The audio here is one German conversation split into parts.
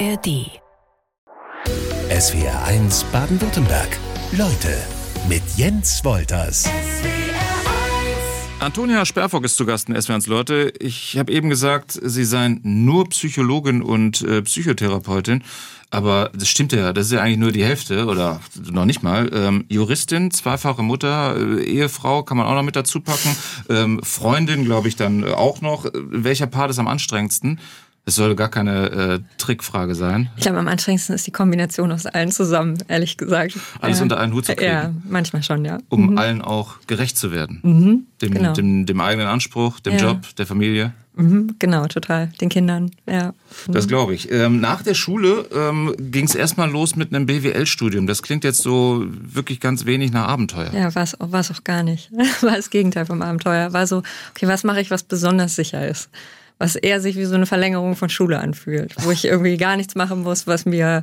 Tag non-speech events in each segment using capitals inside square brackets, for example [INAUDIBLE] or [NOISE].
ARD. SWR 1 Baden-Württemberg. Leute mit Jens Wolters. Antonia Sperrfock ist zu Gast in SWR 1 Leute. Ich habe eben gesagt, Sie seien nur Psychologin und äh, Psychotherapeutin. Aber das stimmt ja, das ist ja eigentlich nur die Hälfte oder noch nicht mal. Ähm, Juristin, zweifache Mutter, äh, Ehefrau kann man auch noch mit dazu packen. Ähm, Freundin, glaube ich, dann auch noch. Welcher Part ist am anstrengendsten? Es soll gar keine äh, Trickfrage sein. Ich glaube, am anstrengendsten ist die Kombination aus allen zusammen, ehrlich gesagt. Alles ja. unter einen Hut zu kriegen. Ja, manchmal schon, ja. Um mhm. allen auch gerecht zu werden. Mhm, dem, genau. dem, dem, eigenen Anspruch, dem ja. Job, der Familie. Mhm, genau, total. Den Kindern, ja. Das glaube ich. Ähm, nach der Schule ähm, ging es erstmal los mit einem BWL-Studium. Das klingt jetzt so wirklich ganz wenig nach Abenteuer. Ja, war es auch gar nicht. [LAUGHS] War das Gegenteil vom Abenteuer. War so, okay, was mache ich, was besonders sicher ist? Was eher sich wie so eine Verlängerung von Schule anfühlt, wo ich irgendwie gar nichts machen muss, was mir,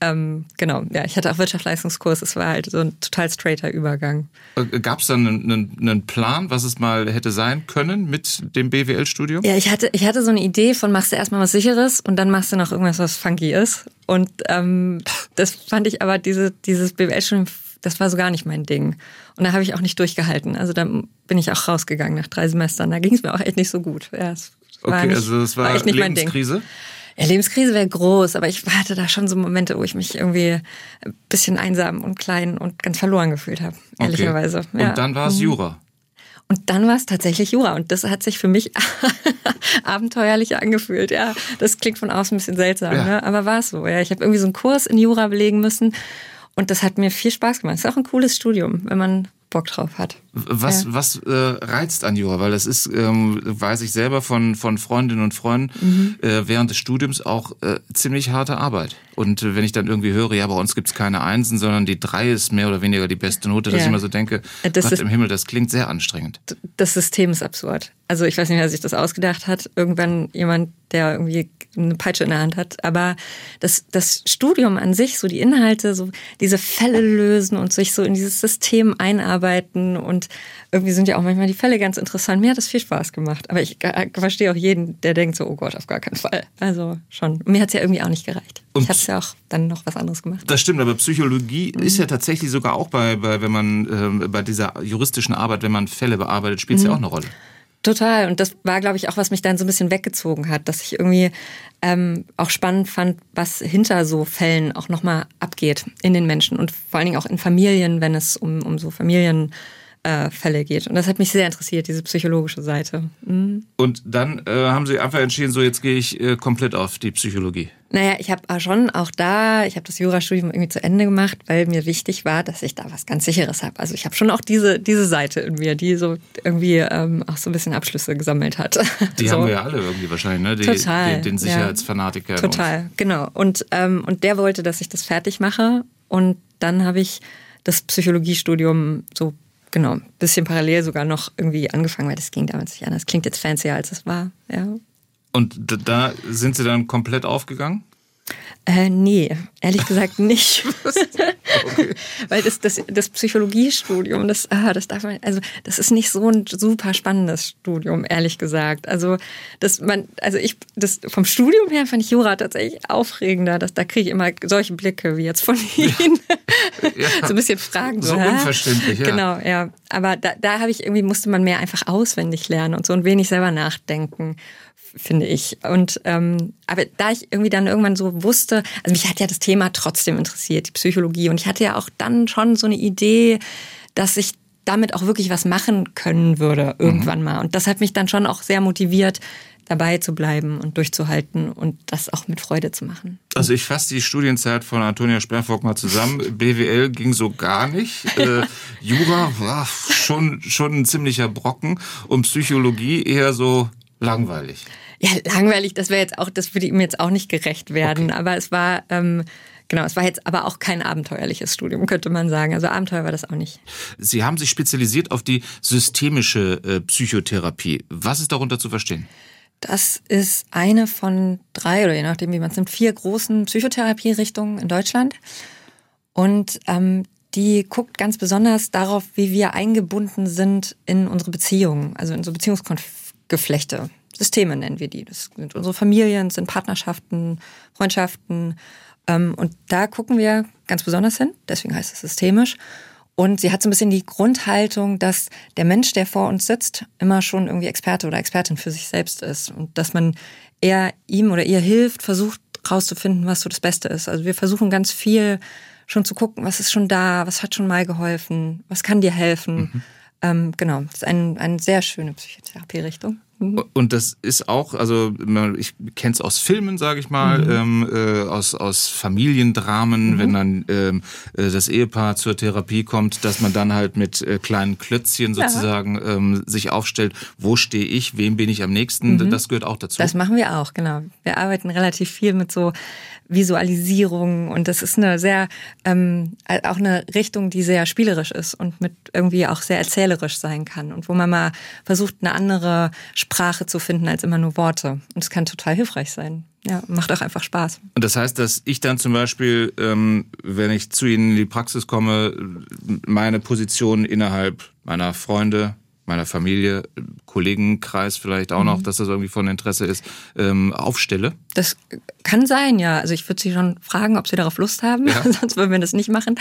ähm, genau, ja, ich hatte auch Wirtschaftsleistungskurs, es war halt so ein total straighter Übergang. Äh, Gab es dann einen, einen, Plan, was es mal hätte sein können mit dem BWL-Studium? Ja, ich hatte, ich hatte so eine Idee von machst du erstmal was Sicheres und dann machst du noch irgendwas, was funky ist. Und ähm, das fand ich aber, diese, dieses BWL-Studium das war so gar nicht mein Ding. Und da habe ich auch nicht durchgehalten. Also da bin ich auch rausgegangen nach drei Semestern. Da ging es mir auch echt nicht so gut. Ja, es Okay, nicht, also das war, war Lebenskrise? Ja, Lebenskrise wäre groß, aber ich hatte da schon so Momente, wo ich mich irgendwie ein bisschen einsam und klein und ganz verloren gefühlt habe, ehrlicherweise. Okay. Ja. Und dann war es mhm. Jura. Und dann war es tatsächlich Jura. Und das hat sich für mich [LAUGHS] abenteuerlich angefühlt. Ja, das klingt von außen ein bisschen seltsam, ja. ne? aber war es so. Ja, ich habe irgendwie so einen Kurs in Jura belegen müssen. Und das hat mir viel Spaß gemacht. Es ist auch ein cooles Studium, wenn man Bock drauf hat. Was, ja. was äh, reizt an Jura? Weil das ist, ähm, weiß ich selber von, von Freundinnen und Freunden, mhm. äh, während des Studiums auch äh, ziemlich harte Arbeit. Und äh, wenn ich dann irgendwie höre, ja, bei uns gibt's keine Einsen, sondern die drei ist mehr oder weniger die beste Note, dass ja. ich immer so denke, das Gott ist, im Himmel, das klingt sehr anstrengend. Das System ist absurd. Also ich weiß nicht, wer sich das ausgedacht hat. Irgendwann jemand, der irgendwie eine Peitsche in der Hand hat. Aber das, das Studium an sich, so die Inhalte, so diese Fälle lösen und sich so in dieses System einarbeiten und irgendwie sind ja auch manchmal die Fälle ganz interessant. Mir hat das viel Spaß gemacht. Aber ich verstehe auch jeden, der denkt so, oh Gott, auf gar keinen Fall. Also schon. Mir hat es ja irgendwie auch nicht gereicht. Und ich habe ja auch dann noch was anderes gemacht. Das stimmt, aber Psychologie mhm. ist ja tatsächlich sogar auch bei, bei wenn man äh, bei dieser juristischen Arbeit, wenn man Fälle bearbeitet, spielt es mhm. ja auch eine Rolle. Total. Und das war, glaube ich, auch, was mich dann so ein bisschen weggezogen hat, dass ich irgendwie ähm, auch spannend fand, was hinter so Fällen auch nochmal abgeht in den Menschen und vor allen Dingen auch in Familien, wenn es um, um so Familien äh, Fälle geht. Und das hat mich sehr interessiert, diese psychologische Seite. Mhm. Und dann äh, haben Sie einfach entschieden, so jetzt gehe ich äh, komplett auf die Psychologie. Naja, ich habe schon auch da, ich habe das Jurastudium irgendwie zu Ende gemacht, weil mir wichtig war, dass ich da was ganz Sicheres habe. Also ich habe schon auch diese, diese Seite in mir, die so irgendwie ähm, auch so ein bisschen Abschlüsse gesammelt hat. [LAUGHS] Die so. haben wir ja alle irgendwie wahrscheinlich, ne? Die, Total. Die, den Sicherheitsfanatiker. Ja. Total, genau. Und, ähm, und der wollte, dass ich das fertig mache. Und dann habe ich das Psychologiestudium so genau, bisschen parallel sogar noch irgendwie angefangen, weil das ging damals nicht anders. Klingt jetzt fancier, als es war, ja. Und da sind Sie dann komplett aufgegangen? Äh, nee, ehrlich gesagt [LAUGHS] nicht. okay. Weil das, das, das Psychologiestudium, das, ah, das darf man, also das ist nicht so ein super spannendes Studium, ehrlich gesagt. Also das man, also ich, das vom Studium her fand ich Jura tatsächlich aufregender. Das, da kriege ich immer solche Blicke wie jetzt von Ihnen. [LAUGHS] Ja. so ein bisschen Fragen. So, so unverständlich, ja. Genau, ja. Aber da, da habe ich irgendwie, musste man mehr einfach auswendig lernen und so ein wenig selber nachdenken finde ich. Und ähm, aber da ich irgendwie dann irgendwann so wusste, also mich hat ja das Thema trotzdem interessiert, die Psychologie. Und ich hatte ja auch dann schon so eine Idee, dass ich damit auch wirklich was machen können würde irgendwann mhm. mal. Und das hat mich dann schon auch sehr motiviert, dabei zu bleiben und durchzuhalten und das auch mit Freude zu machen. Also ich fasse die Studienzeit von Antonia Sperrfock mal zusammen. [LAUGHS] BWL ging so gar nicht. [LAUGHS] Äh, Jura war schon, schon ein ziemlicher Brocken und Psychologie eher so langweilig. Ja, langweilig, das wäre jetzt auch, das würde ihm jetzt auch nicht gerecht werden. Okay. Aber es war, ähm, genau, es war jetzt aber auch kein abenteuerliches Studium, könnte man sagen. Also Abenteuer war das auch nicht. Sie haben sich spezialisiert auf die systemische äh, Psychotherapie. Was ist darunter zu verstehen? Das ist eine von drei oder je nachdem, wie man es nimmt, vier großen Psychotherapierichtungen in Deutschland. Und ähm, die guckt ganz besonders darauf, wie wir eingebunden sind in unsere Beziehungen, also in so Beziehungskonflikte. Geflechte Systeme nennen wir die. Das sind unsere Familien, sind Partnerschaften, Freundschaften. Ähm, und da gucken wir ganz besonders hin, deswegen heißt es systemisch. Und sie hat so ein bisschen die Grundhaltung, dass der Mensch, der vor uns sitzt, immer schon irgendwie Experte oder Expertin für sich selbst ist. Und dass man eher ihm oder ihr hilft, versucht rauszufinden, was so das Beste ist. Also wir versuchen ganz viel schon zu gucken, was ist schon da, was hat schon mal geholfen, was kann dir helfen. Mhm. Ähm, genau, das ist ein, eine sehr schöne Psychotherapie-Richtung. Und das ist auch, also ich kenne es aus Filmen, sage ich mal, mhm. ähm, äh, aus, aus Familiendramen, mhm. wenn dann ähm, äh, das Ehepaar zur Therapie kommt, dass man dann halt mit äh, kleinen Klötzchen sozusagen ja. ähm, sich aufstellt, wo stehe ich, wem bin ich am nächsten, mhm. das gehört auch dazu. Das machen wir auch, genau. Wir arbeiten relativ viel mit so Visualisierung und das ist eine sehr ähm, auch eine Richtung, die sehr spielerisch ist und mit irgendwie auch sehr erzählerisch sein kann und wo man mal versucht, eine andere Sprache zu finden als immer nur Worte. Und es kann total hilfreich sein. Ja, macht auch einfach Spaß. Und das heißt, dass ich dann zum Beispiel, ähm, wenn ich zu Ihnen in die Praxis komme, meine Position innerhalb meiner Freunde, meiner Familie, Kollegenkreis vielleicht auch mhm. noch, dass das irgendwie von Interesse ist, ähm, aufstelle? Das kann sein, ja. Also ich würde Sie schon fragen, ob Sie darauf Lust haben, ja. [LAUGHS] sonst würden wir das nicht machen.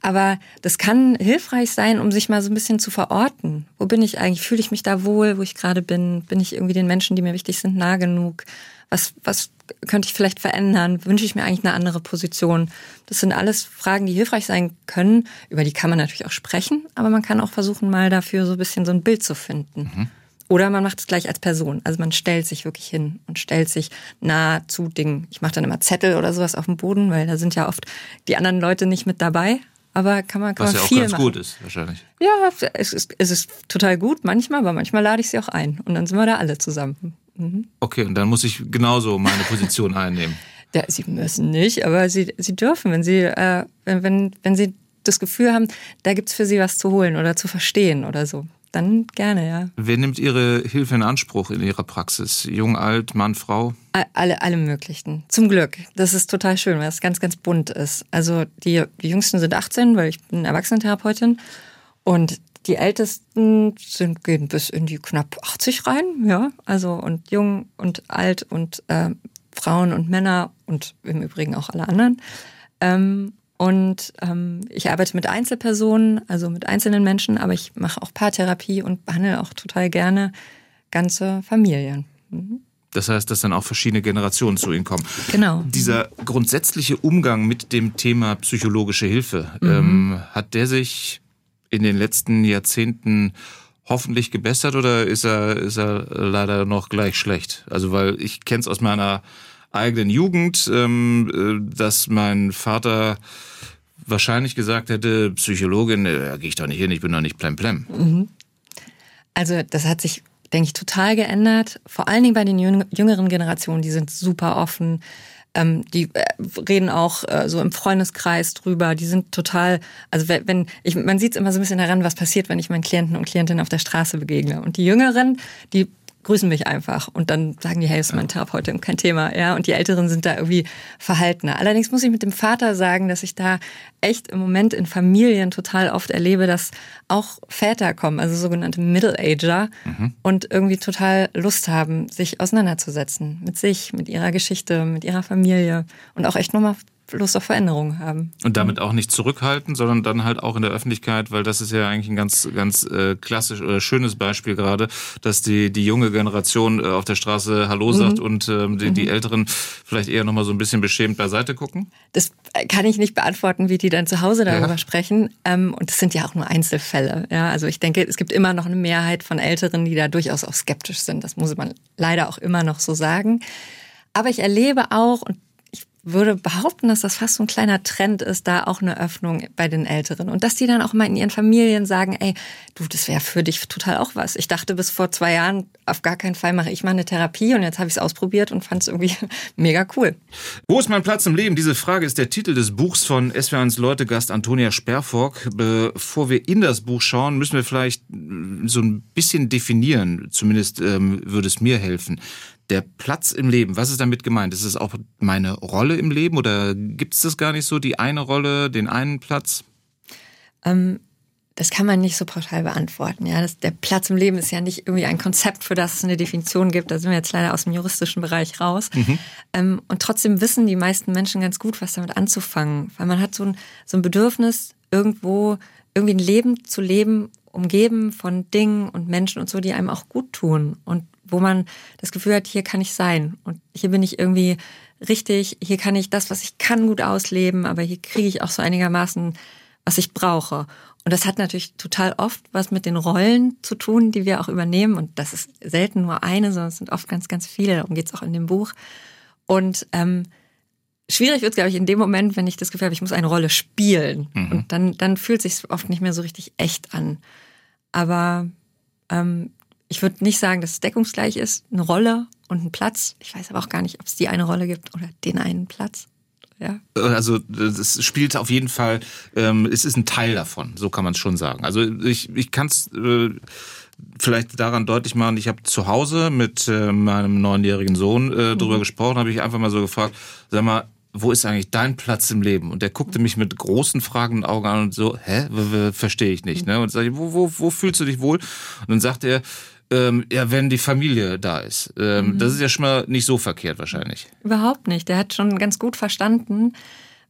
Aber das kann hilfreich sein, um sich mal so ein bisschen zu verorten. Wo bin ich eigentlich? Fühle ich mich da wohl, wo ich gerade bin? Bin ich irgendwie den Menschen, die mir wichtig sind, nah genug? Was, was könnte ich vielleicht verändern? Wünsche ich mir eigentlich eine andere Position? Das sind alles Fragen, die hilfreich sein können. Über die kann man natürlich auch sprechen, aber man kann auch versuchen, mal dafür so ein bisschen so ein Bild zu finden. Mhm. Oder man macht es gleich als Person. Also man stellt sich wirklich hin und stellt sich nah zu Dingen. Ich mache dann immer Zettel oder sowas auf dem Boden, weil da sind ja oft die anderen Leute nicht mit dabei. Aber kann man, kann Was man ja viel auch ganz machen. gut ist, wahrscheinlich. Ja, es ist, es ist total gut manchmal, aber manchmal lade ich sie auch ein. Und dann sind wir da alle zusammen. Mhm. Okay, und dann muss ich genauso meine Position einnehmen. [LAUGHS] Ja, sie müssen nicht, aber sie, sie dürfen, wenn sie, äh, wenn, wenn, wenn sie das Gefühl haben, da gibt's für sie was zu holen oder zu verstehen oder so. Dann gerne, ja. Wer nimmt Ihre Hilfe in Anspruch in Ihrer Praxis? Jung, alt, Mann, Frau? Alle, alle möglichen. Zum Glück. Das ist total schön, weil es ganz, ganz bunt ist. Also die, die Jüngsten sind 18, weil ich bin Erwachsenentherapeutin. Und die Ältesten sind, gehen bis in die knapp 80 rein, ja. Also und jung und alt und äh, Frauen und Männer und im Übrigen auch alle anderen. Ähm, und ähm, ich arbeite mit Einzelpersonen, also mit einzelnen Menschen, aber ich mache auch Paartherapie und behandle auch total gerne ganze Familien. Mhm. Das heißt, dass dann auch verschiedene Generationen zu Ihnen kommen. Genau. Dieser grundsätzliche Umgang mit dem Thema psychologische Hilfe, mhm. ähm, hat der sich in den letzten Jahrzehnten hoffentlich gebessert oder ist er, ist er leider noch gleich schlecht? Also weil ich kenne es aus meiner eigenen Jugend, ähm, äh, dass mein Vater wahrscheinlich gesagt hätte, Psychologin, äh, da gehe ich doch nicht hin, ich bin doch nicht plemplem. Mhm. Also das hat sich, denke ich, total geändert. Vor allen Dingen bei den jüngeren Generationen, die sind super offen ähm, die äh, reden auch äh, so im Freundeskreis drüber. Die sind total, also wenn ich, man sieht es immer so ein bisschen daran, was passiert, wenn ich meinen Klienten und Klientinnen auf der Straße begegne. Und die Jüngeren, die grüßen mich einfach und dann sagen die, hey, ist mein Therapeut, kein Thema, ja. Und die Älteren sind da irgendwie verhaltener. Allerdings muss ich mit dem Vater sagen, dass ich da echt im Moment in Familien total oft erlebe, dass auch Väter kommen, also sogenannte Middle-Ager mhm. und irgendwie total Lust haben, sich auseinanderzusetzen mit sich, mit ihrer Geschichte, mit ihrer Familie und auch echt nochmal Lust auf Veränderungen haben. Und damit auch nicht zurückhalten, sondern dann halt auch in der Öffentlichkeit, weil das ist ja eigentlich ein ganz, ganz äh, klassisch oder schönes Beispiel gerade, dass die, die junge Generation äh, auf der Straße Hallo sagt mhm. und ähm, die, mhm. die Älteren vielleicht eher nochmal so ein bisschen beschämt beiseite gucken? Das kann ich nicht beantworten, wie die dann zu Hause darüber ja. sprechen. Ähm, und das sind ja auch nur Einzelfälle. Ja, also ich denke, es gibt immer noch eine Mehrheit von Älteren, die da durchaus auch skeptisch sind. Das muss man leider auch immer noch so sagen. Aber ich erlebe auch, und würde behaupten, dass das fast so ein kleiner Trend ist, da auch eine Öffnung bei den Älteren. Und dass die dann auch mal in ihren Familien sagen, ey, du, das wäre für dich total auch was. Ich dachte bis vor zwei Jahren, auf gar keinen Fall mache ich mal eine Therapie und jetzt habe ich es ausprobiert und fand es irgendwie [LAUGHS] mega cool. Wo ist mein Platz im Leben? Diese Frage ist der Titel des Buchs von SW1 Leutegast Antonia Sperrfock. Bevor wir in das Buch schauen, müssen wir vielleicht so ein bisschen definieren. Zumindest ähm, würde es mir helfen. Der Platz im Leben, was ist damit gemeint? Ist es auch meine Rolle im Leben oder gibt es das gar nicht so, die eine Rolle, den einen Platz? Ähm, das kann man nicht so pauschal beantworten. Ja, das, der Platz im Leben ist ja nicht irgendwie ein Konzept, für das es eine Definition gibt. Da sind wir jetzt leider aus dem juristischen Bereich raus. Mhm. Ähm, und trotzdem wissen die meisten Menschen ganz gut, was damit anzufangen, weil man hat so ein, so ein Bedürfnis, irgendwo irgendwie ein Leben zu leben, umgeben von Dingen und Menschen und so, die einem auch gut tun und wo man das Gefühl hat, hier kann ich sein und hier bin ich irgendwie richtig, hier kann ich das, was ich kann, gut ausleben, aber hier kriege ich auch so einigermaßen, was ich brauche. Und das hat natürlich total oft was mit den Rollen zu tun, die wir auch übernehmen. Und das ist selten nur eine, sondern es sind oft ganz, ganz viele. Darum geht es auch in dem Buch. Und ähm, schwierig wird es, glaube ich, in dem Moment, wenn ich das Gefühl habe, ich muss eine Rolle spielen. Mhm. Und dann, dann fühlt es sich oft nicht mehr so richtig echt an. Aber ähm, ich würde nicht sagen, dass es deckungsgleich ist, eine Rolle und ein Platz. Ich weiß aber auch gar nicht, ob es die eine Rolle gibt oder den einen Platz. Ja. Also es spielt auf jeden Fall, ähm, es ist ein Teil davon, so kann man es schon sagen. Also ich, ich kann es äh, vielleicht daran deutlich machen, ich habe zu Hause mit äh, meinem neunjährigen Sohn äh, drüber mhm. gesprochen, habe ich einfach mal so gefragt, sag mal, wo ist eigentlich dein Platz im Leben? Und der guckte mich mit großen fragenden Augen an und so, hä, verstehe ich nicht. Ne? Und sage ich, wo, wo, wo fühlst du dich wohl? Und dann sagt er, ähm, ja, wenn die Familie da ist. Ähm, mhm. Das ist ja schon mal nicht so verkehrt wahrscheinlich. Überhaupt nicht. Der hat schon ganz gut verstanden,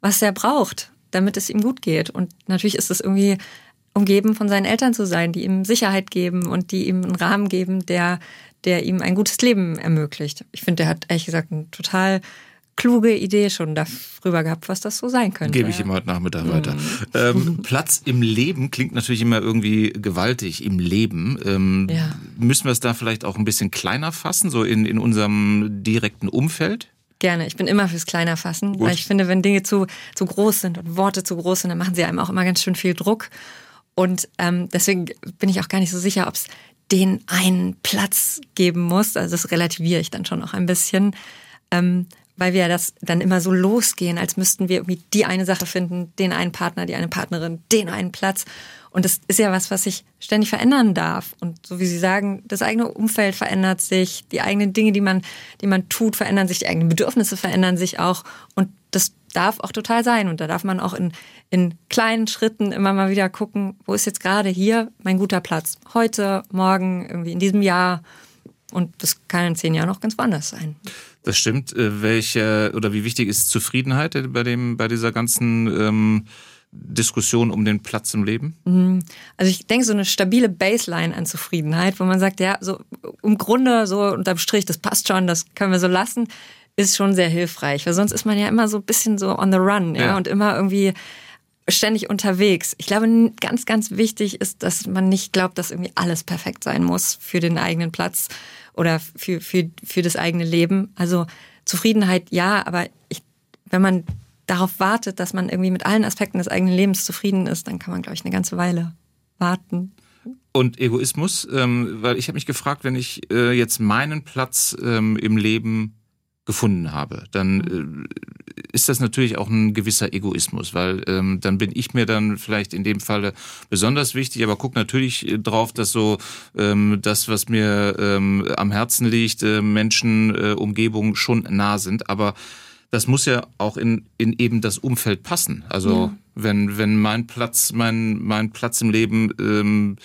was er braucht, damit es ihm gut geht. Und natürlich ist es irgendwie umgeben von seinen Eltern zu sein, die ihm Sicherheit geben und die ihm einen Rahmen geben, der, der ihm ein gutes Leben ermöglicht. Ich finde, der hat ehrlich gesagt ein total kluge Idee schon darüber gehabt, was das so sein könnte. Gebe ich ihm heute Nachmittag weiter. Mhm. Ähm, [LAUGHS] Platz im Leben klingt natürlich immer irgendwie gewaltig. Im Leben. Ähm, ja. Müssen wir es da vielleicht auch ein bisschen kleiner fassen, so in, in unserem direkten Umfeld? Gerne. Ich bin immer fürs Kleiner fassen, Gut. weil ich finde, wenn Dinge zu, zu groß sind und Worte zu groß sind, dann machen sie einem auch immer ganz schön viel Druck. Und ähm, deswegen bin ich auch gar nicht so sicher, ob es den einen Platz geben muss. Also das relativiere ich dann schon auch ein bisschen. Ähm, weil wir das dann immer so losgehen, als müssten wir irgendwie die eine Sache finden, den einen Partner, die eine Partnerin, den einen Platz. Und das ist ja was, was sich ständig verändern darf. Und so wie Sie sagen, das eigene Umfeld verändert sich, die eigenen Dinge, die man, die man tut, verändern sich, die eigenen Bedürfnisse verändern sich auch. Und das darf auch total sein. Und da darf man auch in, in kleinen Schritten immer mal wieder gucken, wo ist jetzt gerade hier mein guter Platz? Heute, morgen, irgendwie in diesem Jahr. Und das kann in zehn Jahren auch ganz woanders sein. Das stimmt. Äh, welche oder wie wichtig ist Zufriedenheit bei dem bei dieser ganzen ähm, Diskussion um den Platz im Leben? Mhm. Also ich denke, so eine stabile Baseline an Zufriedenheit, wo man sagt, ja, so im Grunde so unterm Strich, das passt schon, das können wir so lassen, ist schon sehr hilfreich. Weil sonst ist man ja immer so ein bisschen so on the run, ja, ja. und immer irgendwie ständig unterwegs. Ich glaube, ganz, ganz wichtig ist, dass man nicht glaubt, dass irgendwie alles perfekt sein muss für den eigenen Platz oder für, für, für das eigene Leben. Also Zufriedenheit ja, aber ich, wenn man darauf wartet, dass man irgendwie mit allen Aspekten des eigenen Lebens zufrieden ist, dann kann man, glaube ich, eine ganze Weile warten. Und Egoismus, ähm, weil ich habe mich gefragt, wenn ich äh, jetzt meinen Platz ähm, im Leben gefunden habe, dann äh, ist das natürlich auch ein gewisser Egoismus, weil ähm, dann bin ich mir dann vielleicht in dem Falle besonders wichtig, aber guck natürlich äh, drauf, dass so ähm, das, was mir ähm, am Herzen liegt, äh, Menschen, äh, Umgebung schon nah sind, aber das muss ja auch in, in eben das Umfeld passen. Also ja. wenn, wenn mein Platz, mein, mein Platz im Leben ähm,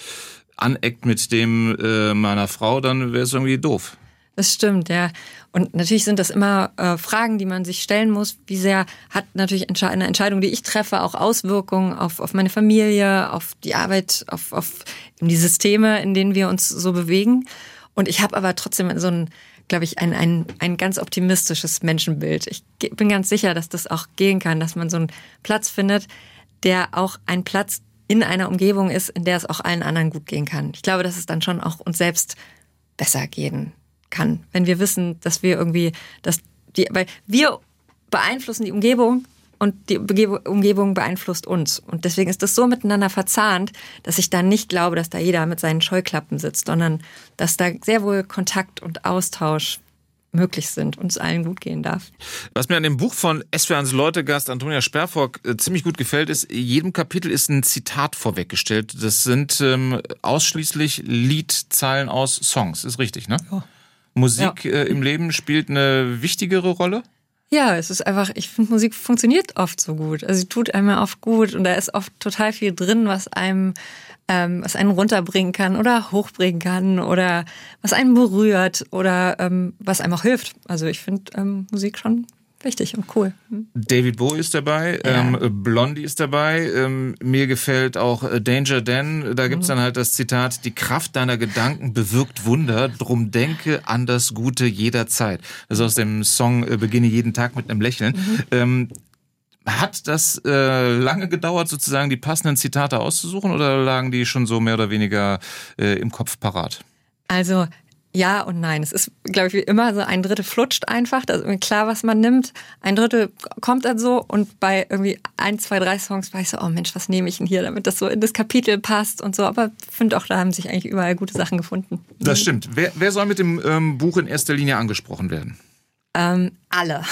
aneckt mit dem äh, meiner Frau, dann wäre es irgendwie doof. Das stimmt, ja. Und natürlich sind das immer äh, Fragen, die man sich stellen muss. Wie sehr hat natürlich eine Entscheidung, die ich treffe, auch Auswirkungen auf, auf meine Familie, auf die Arbeit, auf, auf die Systeme, in denen wir uns so bewegen. Und ich habe aber trotzdem so ein, glaube ich, ein, ein, ein ganz optimistisches Menschenbild. Ich bin ganz sicher, dass das auch gehen kann, dass man so einen Platz findet, der auch ein Platz in einer Umgebung ist, in der es auch allen anderen gut gehen kann. Ich glaube, dass es dann schon auch uns selbst besser gehen kann, wenn wir wissen, dass wir irgendwie, dass die, weil wir beeinflussen die Umgebung und die Umgebung beeinflusst uns. Und deswegen ist das so miteinander verzahnt, dass ich da nicht glaube, dass da jeder mit seinen Scheuklappen sitzt, sondern dass da sehr wohl Kontakt und Austausch möglich sind und es allen gut gehen darf. Was mir an dem Buch von SWRs Leutegast Antonia Sperrfock äh, ziemlich gut gefällt, ist, jedem Kapitel ist ein Zitat vorweggestellt. Das sind ähm, ausschließlich Liedzeilen aus Songs. Ist richtig, ne? Ja. Musik ja. äh, im Leben spielt eine wichtigere Rolle? Ja, es ist einfach, ich finde, Musik funktioniert oft so gut. Also sie tut einem oft gut und da ist oft total viel drin, was einem, ähm, was einen runterbringen kann oder hochbringen kann oder was einen berührt oder ähm, was einem auch hilft. Also ich finde ähm, Musik schon wichtig und cool. Hm. David Bowie ist dabei, ja. ähm, Blondie ist dabei. Ähm, mir gefällt auch äh, Danger Dan. Da gibt's mhm. dann halt das Zitat: Die Kraft deiner Gedanken bewirkt Wunder. Drum denke an das Gute jederzeit. Ist aus dem Song äh, Beginne jeden Tag mit einem Lächeln. Mhm. Ähm, hat das äh, lange gedauert, sozusagen die passenden Zitate auszusuchen, oder lagen die schon so mehr oder weniger äh, im Kopf parat? Also ja und nein. Es ist, glaube ich, wie immer so, ein Drittel flutscht einfach. Da ist irgendwie klar, was man nimmt. Ein Drittel kommt dann so und bei irgendwie ein, zwei, drei Songs war ich so, oh Mensch, was nehme ich denn hier, damit das so in das Kapitel passt und so. Aber ich finde auch, da haben sich eigentlich überall gute Sachen gefunden. Das stimmt. Wer, wer soll mit dem ähm, Buch in erster Linie angesprochen werden? Ähm, alle.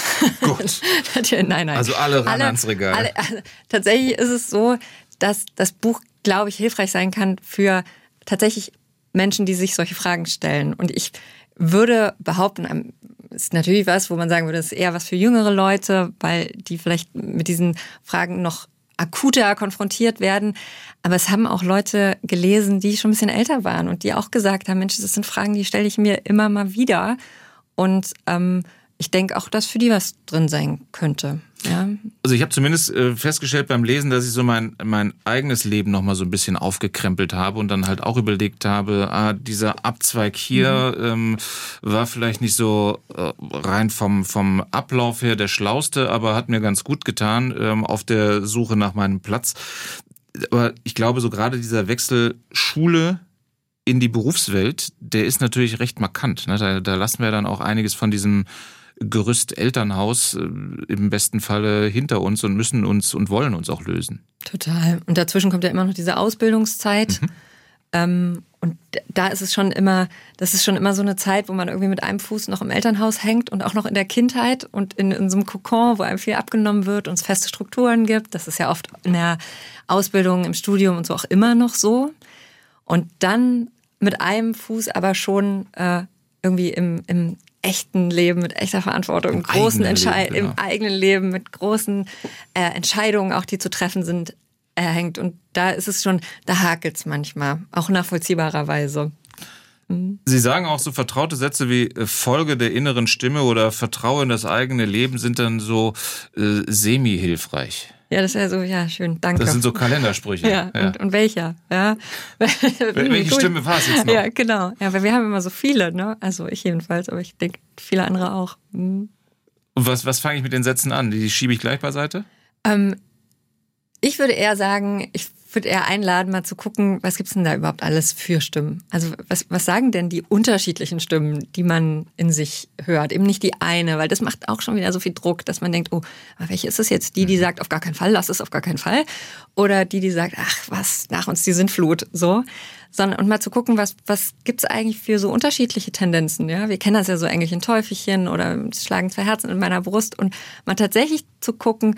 Gut. [LAUGHS] nein, nein. Also alle ran alle, ans Regal. Alle, alle. Tatsächlich ist es so, dass das Buch, glaube ich, hilfreich sein kann für tatsächlich Menschen, die sich solche Fragen stellen. Und ich würde behaupten, ist natürlich was, wo man sagen würde, es ist eher was für jüngere Leute, weil die vielleicht mit diesen Fragen noch akuter konfrontiert werden. Aber es haben auch Leute gelesen, die schon ein bisschen älter waren und die auch gesagt haben, Mensch, das sind Fragen, die stelle ich mir immer mal wieder. Und ähm, ich denke auch, dass für die was drin sein könnte. Ja. Also ich habe zumindest äh, festgestellt beim Lesen, dass ich so mein, mein eigenes Leben nochmal so ein bisschen aufgekrempelt habe und dann halt auch überlegt habe, ah, dieser Abzweig hier mhm. ähm, war vielleicht nicht so äh, rein vom, vom Ablauf her der schlauste, aber hat mir ganz gut getan ähm, auf der Suche nach meinem Platz. Aber ich glaube, so gerade dieser Wechsel Schule in die Berufswelt, der ist natürlich recht markant. Ne? Da, da lassen wir dann auch einiges von diesem Gerüst Elternhaus äh, im besten Falle hinter uns und müssen uns und wollen uns auch lösen. Total. Und dazwischen kommt ja immer noch diese Ausbildungszeit. Mhm. Ähm, und da ist es schon immer, das ist schon immer so eine Zeit, wo man irgendwie mit einem Fuß noch im Elternhaus hängt und auch noch in der Kindheit und in, in so einem Kokon, wo einem viel abgenommen wird und es feste Strukturen gibt. Das ist ja oft in der Ausbildung, im Studium und so auch immer noch so. Und dann mit einem Fuß aber schon äh, irgendwie im, im echten Leben, mit echter Verantwortung, Im großen Entscheidungen, genau. im eigenen Leben, mit großen äh, Entscheidungen, auch die zu treffen sind, erhängt. Und da ist es schon, da hakelt es manchmal, auch nachvollziehbarerweise. Mhm. Sie sagen auch so vertraute Sätze wie äh, Folge der inneren Stimme oder Vertraue in das eigene Leben sind dann so äh, semi-hilfreich. Ja, das wäre so, ja, schön, danke. Das sind so Kalendersprüche. Ja, ja. Und, und, welcher? Ja. [LAUGHS] Welche cool. Stimme war es jetzt noch? Ja, genau. Ja, weil wir haben immer so viele, ne? Also ich jedenfalls, aber ich denke, viele andere auch. Mhm. Und was, was fange ich mit den Sätzen an? Die schiebe ich gleich beiseite? Ähm, ich würde eher sagen, ich würde eher einladen, mal zu gucken, was gibt's denn da überhaupt alles für Stimmen? Also was, was sagen denn die unterschiedlichen Stimmen, die man in sich hört? Eben nicht die eine, weil das macht auch schon wieder so viel Druck, dass man denkt, oh, welche ist es jetzt? Die, die mhm. sagt, auf gar keinen Fall, lass es auf gar keinen Fall. Oder die, die sagt, ach was, nach uns die Sintflut, so. Sondern, und mal zu gucken, was, was gibt's eigentlich für so unterschiedliche Tendenzen, ja? Wir kennen das ja so Engelchen Teufelchen oder schlagen zwei Herzen in meiner Brust und mal tatsächlich zu gucken,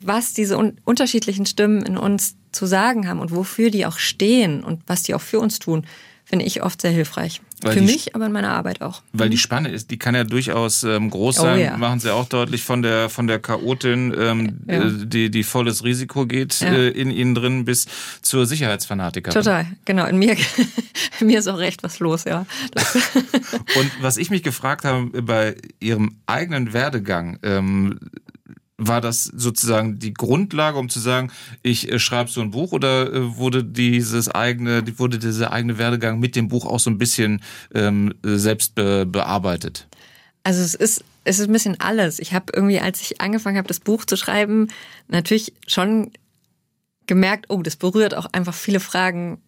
was diese un unterschiedlichen Stimmen in uns zu sagen haben und wofür die auch stehen und was die auch für uns tun, finde ich oft sehr hilfreich. Weil für mich, aber in meiner Arbeit auch. Weil die mhm. Spanne ist, die kann ja durchaus ähm, groß oh sein, oh, ja. machen sie auch deutlich von der von der Chaotin, ähm, ja. Äh, die die volles Risiko geht ja. äh, in ihnen drin, bis zur Sicherheitsfanatikerin. Total, genau. In mir, in [LAUGHS] mir ist auch recht was los, ja. [LAUGHS] Und was ich mich gefragt habe bei ihrem eigenen Werdegang, ähm, war das sozusagen die Grundlage, um zu sagen, ich äh, schreibe so ein Buch oder äh, wurde dieses eigene, wurde dieser eigene Werdegang mit dem Buch auch so ein bisschen ähm, selbst be bearbeitet? Also es ist es ist ein bisschen alles. Ich habe irgendwie, als ich angefangen habe, das Buch zu schreiben, natürlich schon gemerkt, oh, das berührt auch einfach viele Fragen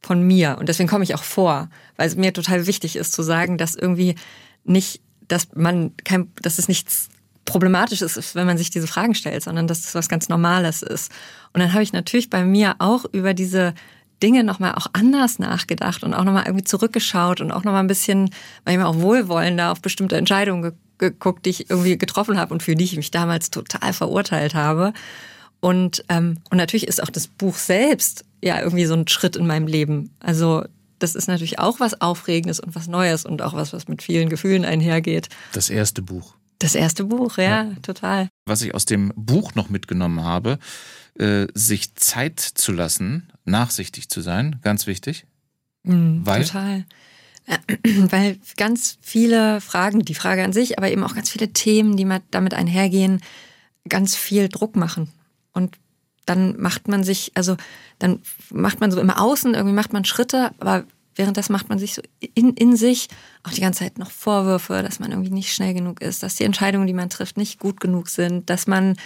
von mir und deswegen komme ich auch vor, weil es mir total wichtig ist zu sagen, dass irgendwie nicht, dass man kein, dass es nichts problematisch ist, wenn man sich diese Fragen stellt, sondern dass das was ganz Normales ist. Und dann habe ich natürlich bei mir auch über diese Dinge nochmal auch anders nachgedacht und auch nochmal irgendwie zurückgeschaut und auch nochmal ein bisschen, manchmal auch wohlwollender auf bestimmte Entscheidungen geguckt, die ich irgendwie getroffen habe und für die ich mich damals total verurteilt habe. Und, ähm, und natürlich ist auch das Buch selbst ja irgendwie so ein Schritt in meinem Leben. Also das ist natürlich auch was Aufregendes und was Neues und auch was, was mit vielen Gefühlen einhergeht. Das erste Buch. Das erste Buch, ja, ja, total. Was ich aus dem Buch noch mitgenommen habe, äh, sich Zeit zu lassen, nachsichtig zu sein, ganz wichtig. Mhm, Weil? Total. [CLEARS THROAT] Weil ganz viele Fragen, die Frage an sich, aber eben auch ganz viele Themen, die damit einhergehen, ganz viel Druck machen. Und dann macht man sich, also dann macht man so im Außen, irgendwie macht man Schritte, aber währenddessen macht man sich so in, in sich auch die ganze Zeit noch Vorwürfe, dass man irgendwie nicht schnell genug ist, dass die Entscheidungen, die man trifft, nicht gut genug sind, dass man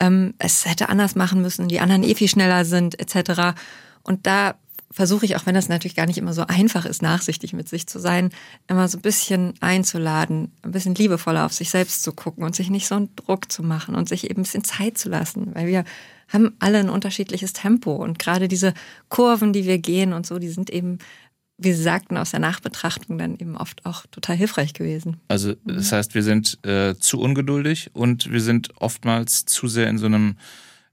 ähm, es hätte anders machen müssen, die anderen eh viel schneller sind, etc. Und da versuche ich, auch wenn das natürlich gar nicht immer so einfach ist, nachsichtig mit sich zu sein, immer so ein bisschen einzuladen, ein bisschen liebevoller auf sich selbst zu gucken und sich nicht so einen Druck zu machen und sich eben ein bisschen Zeit zu lassen, weil wir haben alle ein unterschiedliches Tempo und gerade diese Kurven, die wir gehen und so, die sind eben wie Sie sagten, aus der Nachbetrachtung dann eben oft auch total hilfreich gewesen. Also das heißt, wir sind äh, zu ungeduldig und wir sind oftmals zu sehr in so einem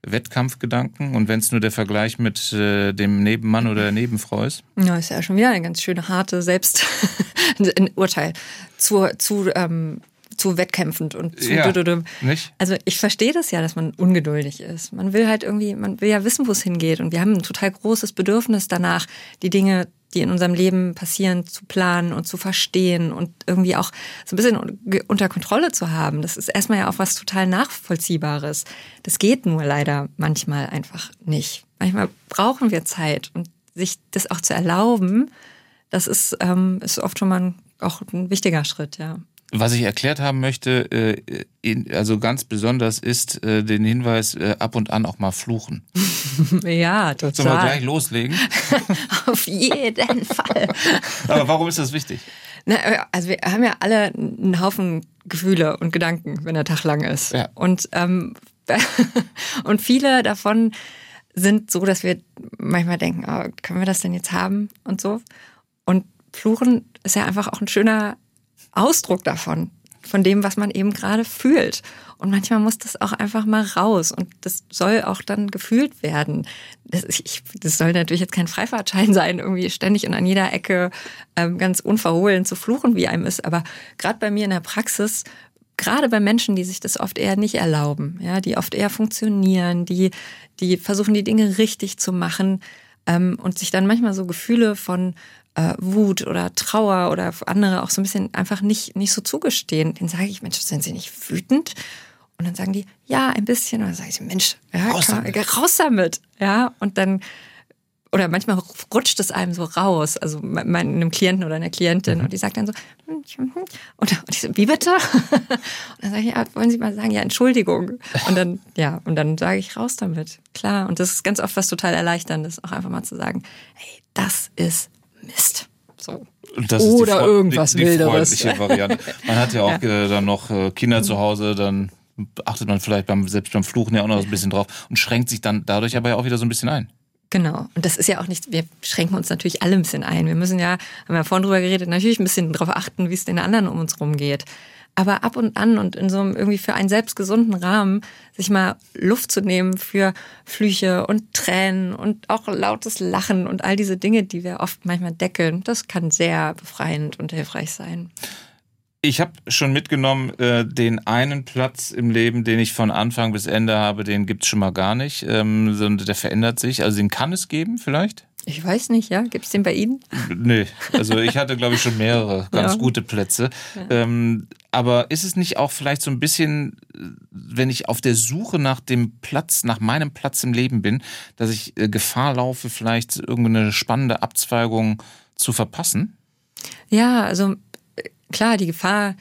Wettkampfgedanken und wenn es nur der Vergleich mit äh, dem Nebenmann oder der Nebenfrau ist? Ja, ist ja schon wieder eine ganz schöne harte Selbst [LAUGHS] ein Urteil zu, zu, ähm, zu wettkämpfend und zu ja, nicht? Also ich verstehe das ja, dass man ungeduldig ist. Man will halt irgendwie, man will ja wissen, wo es hingeht und wir haben ein total großes Bedürfnis danach, die Dinge die in unserem Leben passieren, zu planen und zu verstehen und irgendwie auch so ein bisschen unter Kontrolle zu haben. Das ist erstmal ja auch was total Nachvollziehbares. Das geht nur leider manchmal einfach nicht. Manchmal brauchen wir Zeit und sich das auch zu erlauben, das ist, ähm, ist oft schon mal ein, auch ein wichtiger Schritt, ja. Was ich erklärt haben möchte, äh, also ganz besonders ist äh, den Hinweis, äh, ab und an auch mal fluchen. [LAUGHS] ja, total. Sollen wir gleich loslegen? [LAUGHS] Auf jeden Fall. Aber warum ist das wichtig? Na, also wir haben ja alle einen Haufen Gefühle und Gedanken, wenn der Tag lang ist. Ja. Und, ähm, [LAUGHS] und viele davon sind so, dass wir manchmal denken, oh, können wir das denn jetzt haben und so. Und Fluchen ist ja einfach auch ein schöner Ausdruck davon, von dem, was man eben gerade fühlt. Und manchmal muss das auch einfach mal raus und das soll auch dann gefühlt werden. Das, ich, das soll natürlich jetzt kein Freifahrtschein [LAUGHS] sein, irgendwie ständig und an jeder Ecke ähm, ganz unverhohlen zu fluchen, wie einem ist. Aber gerade bei mir in der Praxis gerade bei Menschen, die sich das oft eher nicht erlauben, ja, die oft eher funktionieren, die, die versuchen, die Dinge richtig zu machen ähm, und sich dann manchmal so Gefühle von äh, Wut oder Trauer oder andere auch so ein bisschen einfach nicht, nicht so zugestehen. Den sage ich, Mensch, sind Sie nicht wütend? Und dann sagen die, ja, ein bisschen. Und dann sage ich, Mensch, ja, raus, damit. [LAUGHS] raus damit. Ja, und dann, oder manchmal rutscht es einem so raus, also meinem Klienten oder einer Klientin, mhm. und die sagt dann so, hm, hm, hm. und, und ich so, wie bitte? [LAUGHS] und dann sage ich, ja, wollen Sie mal sagen, ja, Entschuldigung. Und dann, ja, und dann sage ich, raus damit. Klar. Und das ist ganz oft was total Erleichterndes, auch einfach mal zu sagen, hey, das ist Mist. So. Oder irgendwas die, die Wilderes. Variante. Man hat ja auch [LAUGHS] ja. Dann noch äh, Kinder zu Hause, dann achtet man vielleicht beim, selbst beim Fluchen ja auch noch ein bisschen drauf und schränkt sich dann dadurch aber ja auch wieder so ein bisschen ein. Genau. Und das ist ja auch nicht, wir schränken uns natürlich alle ein bisschen ein. Wir müssen ja, haben wir ja vorhin drüber geredet, natürlich ein bisschen darauf achten, wie es den anderen um uns rum geht. Aber ab und an und in so einem irgendwie für einen selbst gesunden Rahmen sich mal Luft zu nehmen für Flüche und Tränen und auch lautes Lachen und all diese Dinge, die wir oft manchmal deckeln, das kann sehr befreiend und hilfreich sein. Ich habe schon mitgenommen, äh, den einen Platz im Leben, den ich von Anfang bis Ende habe, den gibt's schon mal gar nicht, ähm, sondern der verändert sich. Also den kann es geben vielleicht? Ich weiß nicht, ja. Gibt es den bei Ihnen? Nee, also ich hatte, glaube ich, schon mehrere [LAUGHS] ganz ja. gute Plätze. Ja. Ähm, aber ist es nicht auch vielleicht so ein bisschen, wenn ich auf der Suche nach dem Platz, nach meinem Platz im Leben bin, dass ich äh, Gefahr laufe, vielleicht irgendeine spannende Abzweigung zu verpassen? Ja, also äh, klar, die Gefahr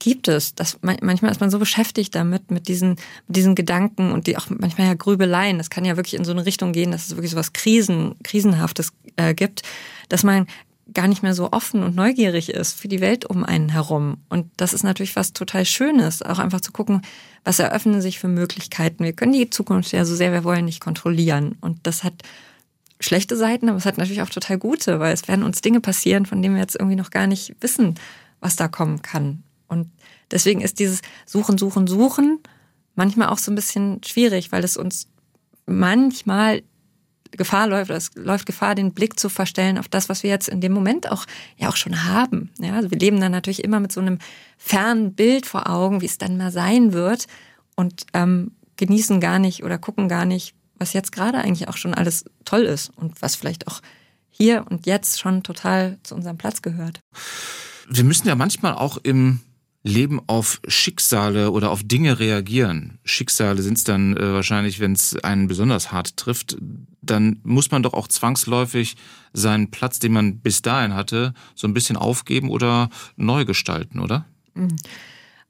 gibt es. Das, manchmal ist man so beschäftigt damit, mit diesen, mit diesen Gedanken und die auch manchmal ja Grübeleien. Das kann ja wirklich in so eine Richtung gehen, dass es wirklich so was Krisen, Krisenhaftes äh, gibt, dass man gar nicht mehr so offen und neugierig ist für die Welt um einen herum. Und das ist natürlich was total Schönes, auch einfach zu gucken, was eröffnen sich für Möglichkeiten. Wir können die Zukunft ja so sehr wir wollen nicht kontrollieren. Und das hat schlechte Seiten, aber es hat natürlich auch total gute, weil es werden uns Dinge passieren, von denen wir jetzt irgendwie noch gar nicht wissen, was da kommen kann. Und deswegen ist dieses Suchen, Suchen, Suchen manchmal auch so ein bisschen schwierig, weil es uns manchmal Gefahr läuft, es läuft Gefahr, den Blick zu verstellen auf das, was wir jetzt in dem Moment auch ja auch schon haben. Ja, also wir leben dann natürlich immer mit so einem fernen Bild vor Augen, wie es dann mal sein wird und ähm, genießen gar nicht oder gucken gar nicht, was jetzt gerade eigentlich auch schon alles toll ist und was vielleicht auch hier und jetzt schon total zu unserem Platz gehört. Wir müssen ja manchmal auch im Leben auf Schicksale oder auf Dinge reagieren. Schicksale sind es dann äh, wahrscheinlich, wenn es einen besonders hart trifft, dann muss man doch auch zwangsläufig seinen Platz, den man bis dahin hatte, so ein bisschen aufgeben oder neu gestalten, oder? Mhm.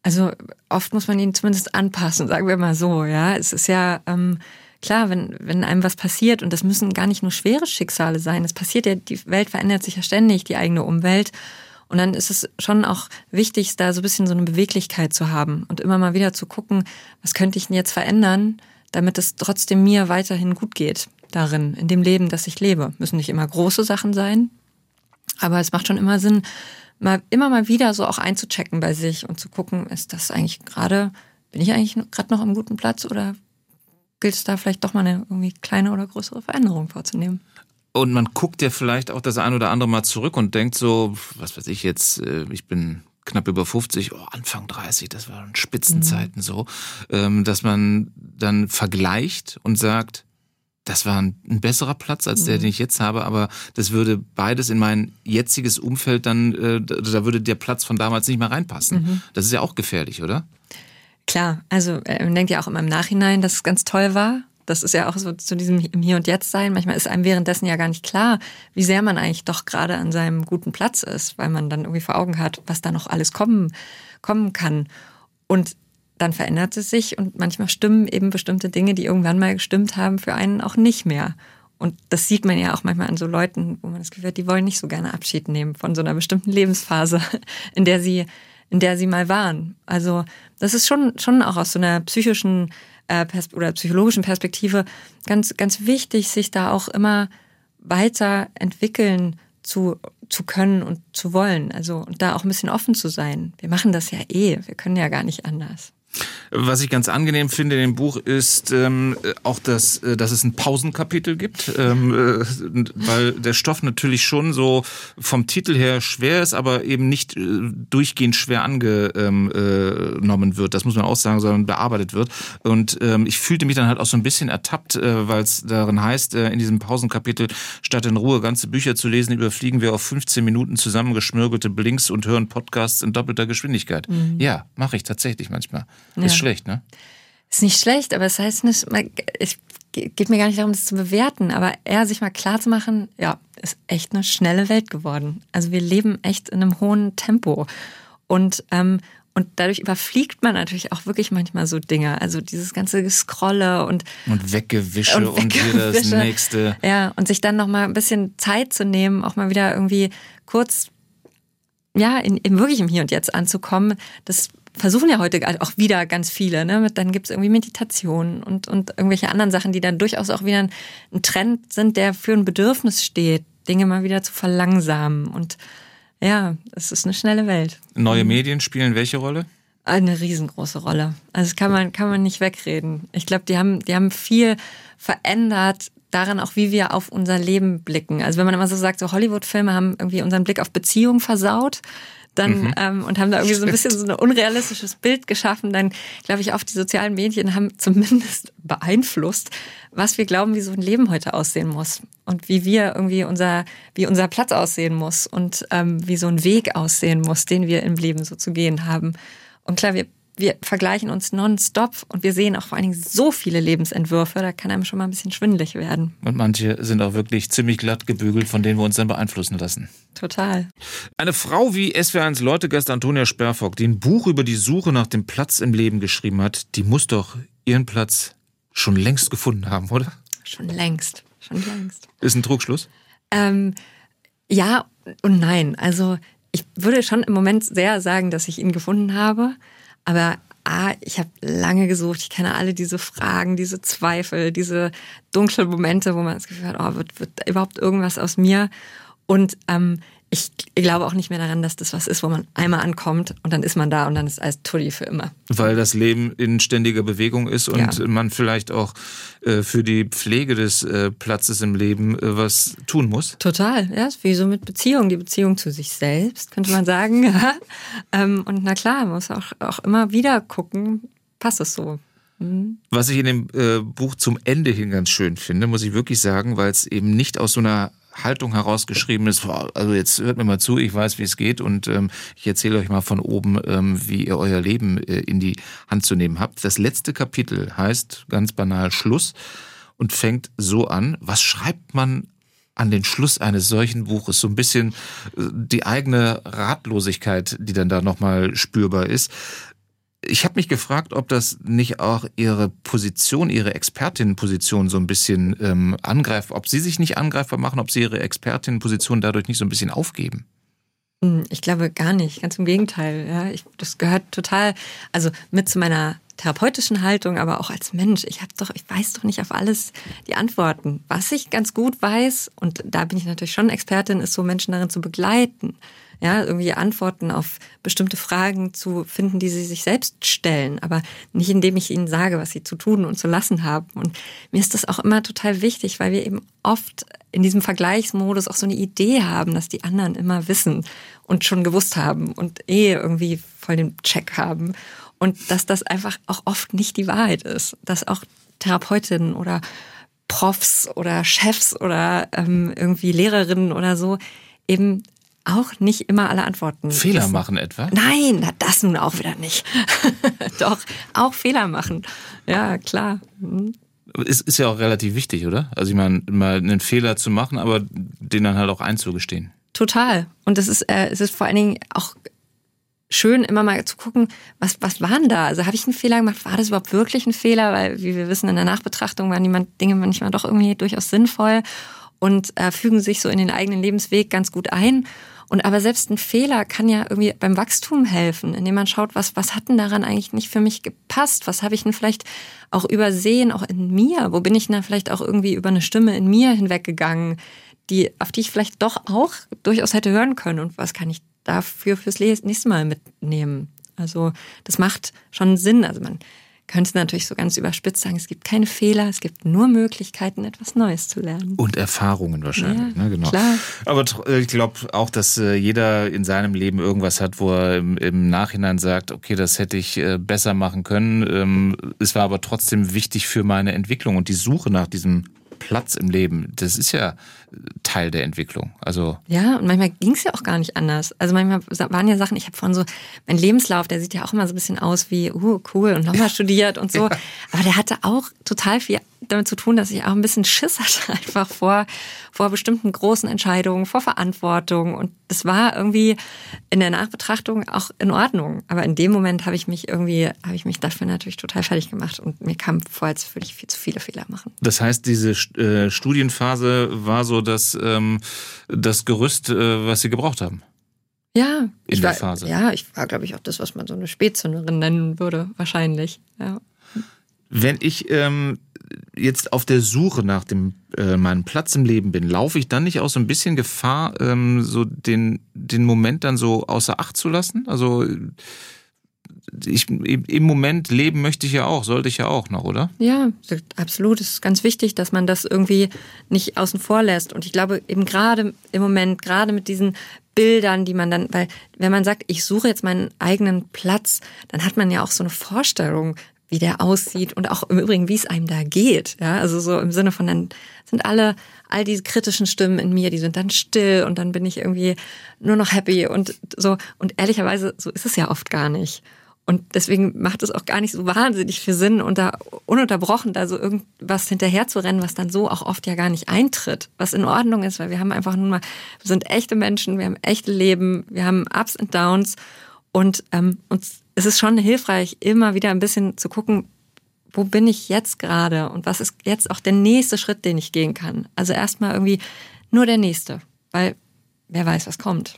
Also oft muss man ihn zumindest anpassen, sagen wir mal so. Ja, es ist ja ähm, klar, wenn wenn einem was passiert und das müssen gar nicht nur schwere Schicksale sein. Es passiert ja, die Welt verändert sich ja ständig, die eigene Umwelt. Und dann ist es schon auch wichtig, da so ein bisschen so eine Beweglichkeit zu haben und immer mal wieder zu gucken, was könnte ich denn jetzt verändern, damit es trotzdem mir weiterhin gut geht darin, in dem Leben, das ich lebe. Müssen nicht immer große Sachen sein, aber es macht schon immer Sinn, mal immer mal wieder so auch einzuchecken bei sich und zu gucken, ist das eigentlich gerade, bin ich eigentlich gerade noch am guten Platz oder gilt es da vielleicht doch mal eine irgendwie kleine oder größere Veränderung vorzunehmen? Und man guckt ja vielleicht auch das ein oder andere Mal zurück und denkt so, was weiß ich jetzt, äh, ich bin knapp über 50, oh, Anfang 30, das waren Spitzenzeiten mhm. so, ähm, dass man dann vergleicht und sagt, das war ein, besserer Platz als der, mhm. den ich jetzt habe, aber das würde beides in mein jetziges Umfeld dann, äh, da würde der Platz von damals nicht mehr reinpassen. Mhm. Das ist ja auch gefährlich, oder? Klar, also äh, man denkt ja auch immer im Nachhinein, dass es ganz toll war das ist ja auch so zu diesem Hier und Jetzt sein. Manchmal ist einem währenddessen ja gar nicht klar, wie sehr man eigentlich doch gerade an seinem guten Platz ist, weil man dann irgendwie vor Augen hat, was da noch alles kommen, kommen kann. Und dann verändert es sich und manchmal stimmen eben bestimmte Dinge, die irgendwann mal gestimmt haben, für einen auch nicht mehr. Und das sieht man ja auch manchmal an so Leuten, wo man das Gefühl hat, die wollen nicht so gerne Abschied nehmen von so einer bestimmten Lebensphase, [LAUGHS] in der sie, in der sie mal waren. Also das ist schon, schon auch aus so einer psychischen äh, oder psychologischen Perspektive ganz, ganz wichtig, sich da auch immer weiter entwickeln zu, zu können und zu wollen. Also und da auch ein bisschen offen zu sein. Wir machen das ja eh. Wir können ja gar nicht anders. Was ich ganz angenehm finde in dem Buch ist ähm, auch, dass, äh, dass es ein Pausenkapitel gibt, ähm, äh, weil der Stoff natürlich schon so vom Titel her schwer ist, aber eben nicht äh, durchgehend schwer angenommen ähm, äh, wird. Das muss man auch sagen, sondern bearbeitet wird. Und ähm, ich fühlte mich dann halt auch so ein bisschen ertappt, äh, weil es darin heißt, äh, in diesem Pausenkapitel, statt in Ruhe ganze Bücher zu lesen, überfliegen wir auf 15 Minuten zusammengeschmürgelte Blinks und hören Podcasts in doppelter Geschwindigkeit. Mhm. Ja, mache ich tatsächlich manchmal. Ja. Ist schlecht, ne? Ist nicht schlecht, aber es heißt nicht, es geht mir gar nicht darum, das zu bewerten, aber eher sich mal klar zu machen, ja, ist echt eine schnelle Welt geworden. Also wir leben echt in einem hohen Tempo. Und, ähm, und dadurch überfliegt man natürlich auch wirklich manchmal so Dinge. Also dieses ganze Gescrolle und. Und Weggewische und, und wieder das nächste. Ja, und sich dann nochmal ein bisschen Zeit zu nehmen, auch mal wieder irgendwie kurz, ja, in, in wirklich im Hier und Jetzt anzukommen. Das versuchen ja heute auch wieder ganz viele. Ne? Dann gibt es irgendwie Meditation und, und irgendwelche anderen Sachen, die dann durchaus auch wieder ein, ein Trend sind, der für ein Bedürfnis steht, Dinge mal wieder zu verlangsamen. Und ja, es ist eine schnelle Welt. Neue mhm. Medien spielen welche Rolle? Eine riesengroße Rolle. Also das kann man, kann man nicht wegreden. Ich glaube, die haben, die haben viel verändert daran auch, wie wir auf unser Leben blicken. Also wenn man immer so sagt, so Hollywood-Filme haben irgendwie unseren Blick auf Beziehungen versaut, dann mhm. ähm, und haben da irgendwie so ein bisschen so ein unrealistisches Bild geschaffen, dann glaube ich, auch die sozialen Medien haben zumindest [LAUGHS] beeinflusst, was wir glauben, wie so ein Leben heute aussehen muss und wie wir irgendwie unser, wie unser Platz aussehen muss und ähm, wie so ein Weg aussehen muss, den wir im Leben so zu gehen haben. Und klar, wir wir vergleichen uns nonstop und wir sehen auch vor allen Dingen so viele Lebensentwürfe, da kann einem schon mal ein bisschen schwindelig werden. Und manche sind auch wirklich ziemlich glatt gebügelt, von denen wir uns dann beeinflussen lassen. Total. Eine Frau wie SWR1 Leutegast Antonia Sperrfock, die ein Buch über die Suche nach dem Platz im Leben geschrieben hat, die muss doch ihren Platz schon längst gefunden haben, oder? Schon längst, schon längst. Ist ein Trugschluss? Ähm, ja und nein. Also ich würde schon im Moment sehr sagen, dass ich ihn gefunden habe. Aber A, ich habe lange gesucht, ich kenne alle diese Fragen, diese Zweifel, diese dunklen Momente, wo man das Gefühl hat, oh, wird, wird überhaupt irgendwas aus mir? Und ähm, ich glaube auch nicht mehr daran, dass das was ist, wo man einmal ankommt und dann ist man da und dann ist alles Tulli für immer. Weil das Leben in ständiger Bewegung ist und ja. man vielleicht auch äh, für die Pflege des äh, Platzes im Leben äh, was tun muss. Total, ja, ist wie so mit Beziehung, die Beziehung zu sich selbst, könnte man sagen. [LAUGHS] ähm, und na klar, man muss auch, auch immer wieder gucken, passt es so. Mhm. Was ich in dem äh, Buch zum Ende hin ganz schön finde, muss ich wirklich sagen, weil es eben nicht aus so einer Haltung herausgeschrieben ist, also jetzt hört mir mal zu, ich weiß, wie es geht und ähm, ich erzähle euch mal von oben, ähm, wie ihr euer Leben äh, in die Hand zu nehmen habt. Das letzte Kapitel heißt ganz banal Schluss und fängt so an, was schreibt man an den Schluss eines solchen Buches? So ein bisschen äh, die eigene Ratlosigkeit, die dann da nochmal spürbar ist. Ich habe mich gefragt, ob das nicht auch Ihre Position, Ihre Expertinnenposition so ein bisschen ähm, angreift, ob Sie sich nicht angreifbar machen, ob Sie Ihre Expertinnenposition dadurch nicht so ein bisschen aufgeben. Hm, ich glaube gar nicht, ganz im Gegenteil. Ja, ich, das gehört total, also mit zu meiner therapeutischen Haltung, aber auch als Mensch. Ich habe doch, ich weiß doch nicht auf alles die Antworten. Was ich ganz gut weiß, und da bin ich natürlich schon Expertin, ist so Menschen darin zu begleiten ja, irgendwie Antworten auf bestimmte Fragen zu finden, die sie sich selbst stellen, aber nicht indem ich ihnen sage, was sie zu tun und zu lassen haben. Und mir ist das auch immer total wichtig, weil wir eben oft in diesem Vergleichsmodus auch so eine Idee haben, dass die anderen immer wissen und schon gewusst haben und eh irgendwie voll den Check haben. Und dass das einfach auch oft nicht die Wahrheit ist. Dass auch Therapeutinnen oder Profs oder Chefs oder ähm, irgendwie Lehrerinnen oder so eben auch nicht immer alle Antworten. Fehler wissen. machen etwa? Nein, das nun auch wieder nicht. [LAUGHS] Doch, auch Fehler machen. Ja, klar. Mhm. Es ist ja auch relativ wichtig, oder? Also ich meine, mal einen Fehler zu machen, aber den dann halt auch einzugestehen. Total. Und es ist, äh, es ist vor allen Dingen auch schön, immer mal zu gucken, was, was waren da? Also habe ich einen Fehler gemacht? War das überhaupt wirklich ein Fehler? Weil, wie wir wissen, in der Nachbetrachtung waren die Dinge manchmal doch irgendwie durchaus sinnvoll und äh, fügen sich so in den eigenen Lebensweg ganz gut ein. Und aber selbst ein Fehler kann ja irgendwie beim Wachstum helfen, indem man schaut, was, was hat denn daran eigentlich nicht für mich gepasst? Was habe ich denn vielleicht auch übersehen, auch in mir? Wo bin ich denn vielleicht auch irgendwie über eine Stimme in mir hinweggegangen, die, auf die ich vielleicht doch auch durchaus hätte hören können? Und was kann ich dafür fürs nächste Mal mitnehmen? Also, das macht schon Sinn. Also man könnte natürlich so ganz überspitzt sagen, es gibt keine Fehler, es gibt nur Möglichkeiten, etwas Neues zu lernen. Und Erfahrungen wahrscheinlich, ja, ne? genau. Klar. Aber ich glaube auch, dass äh, jeder in seinem Leben irgendwas hat, wo er im, im Nachhinein sagt, okay, das hätte ich äh, besser machen können. Ähm, es war aber trotzdem wichtig für meine Entwicklung und die Suche nach diesem Platz im Leben, das ist ja Teil der Entwicklung. Also ja, und manchmal ging es ja auch gar nicht anders. Also manchmal waren ja Sachen, ich habe von so, mein Lebenslauf, der sieht ja auch immer so ein bisschen aus wie, uh, cool, und nochmal [LAUGHS] studiert und so. Ja. Aber der hatte auch total viel damit zu tun, dass ich auch ein bisschen Schiss hatte, [LAUGHS] einfach vor, vor bestimmten großen Entscheidungen, vor Verantwortung. Und das war irgendwie in der Nachbetrachtung auch in Ordnung. Aber in dem Moment habe ich mich irgendwie, habe ich mich dafür natürlich total fertig gemacht und mir kam vor, als würde ich viel zu viele Fehler machen. Das heißt, diese äh, Studienphase war so das, ähm, das Gerüst, äh, was Sie gebraucht haben? Ja, in der war, Phase. Ja, ich war, glaube ich, auch das, was man so eine Spätzünderin nennen würde, wahrscheinlich. Ja. Wenn ich ähm, jetzt auf der Suche nach dem äh, meinem Platz im Leben bin, laufe ich dann nicht auch so ein bisschen Gefahr, ähm, so den den Moment dann so außer Acht zu lassen? Also ich, im Moment leben möchte ich ja auch, sollte ich ja auch noch, oder? Ja, absolut. Es ist ganz wichtig, dass man das irgendwie nicht außen vor lässt. Und ich glaube, eben gerade im Moment, gerade mit diesen Bildern, die man dann, weil wenn man sagt, ich suche jetzt meinen eigenen Platz, dann hat man ja auch so eine Vorstellung, wie der aussieht und auch im Übrigen, wie es einem da geht. Ja, also so im Sinne von, dann sind alle, all diese kritischen Stimmen in mir, die sind dann still und dann bin ich irgendwie nur noch happy und so. Und ehrlicherweise, so ist es ja oft gar nicht. Und deswegen macht es auch gar nicht so wahnsinnig viel Sinn, unter, ununterbrochen da so irgendwas hinterher zu rennen, was dann so auch oft ja gar nicht eintritt. Was in Ordnung ist, weil wir haben einfach nun mal, wir sind echte Menschen, wir haben echte Leben, wir haben Ups und Downs. Und ähm, uns es ist schon hilfreich, immer wieder ein bisschen zu gucken, wo bin ich jetzt gerade und was ist jetzt auch der nächste Schritt, den ich gehen kann. Also erstmal irgendwie nur der nächste, weil wer weiß, was kommt.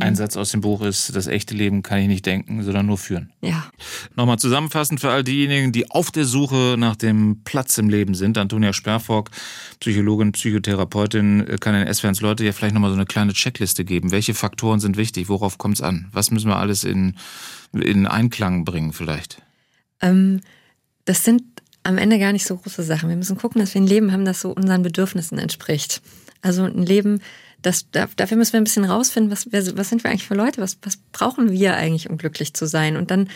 Ein Satz aus dem Buch ist, das echte Leben kann ich nicht denken, sondern nur führen. Ja. Nochmal zusammenfassend für all diejenigen, die auf der Suche nach dem Platz im Leben sind. Antonia Sperrfock, Psychologin, Psychotherapeutin, kann den SWRs Leute ja vielleicht nochmal so eine kleine Checkliste geben. Welche Faktoren sind wichtig? Worauf kommt es an? Was müssen wir alles in, in Einklang bringen vielleicht? Ähm, das sind am Ende gar nicht so große Sachen. Wir müssen gucken, dass wir ein Leben haben, das so unseren Bedürfnissen entspricht. Also ein Leben, das, dafür müssen wir ein bisschen rausfinden, was, was sind wir eigentlich für Leute, was, was brauchen wir eigentlich, um glücklich zu sein. Und dann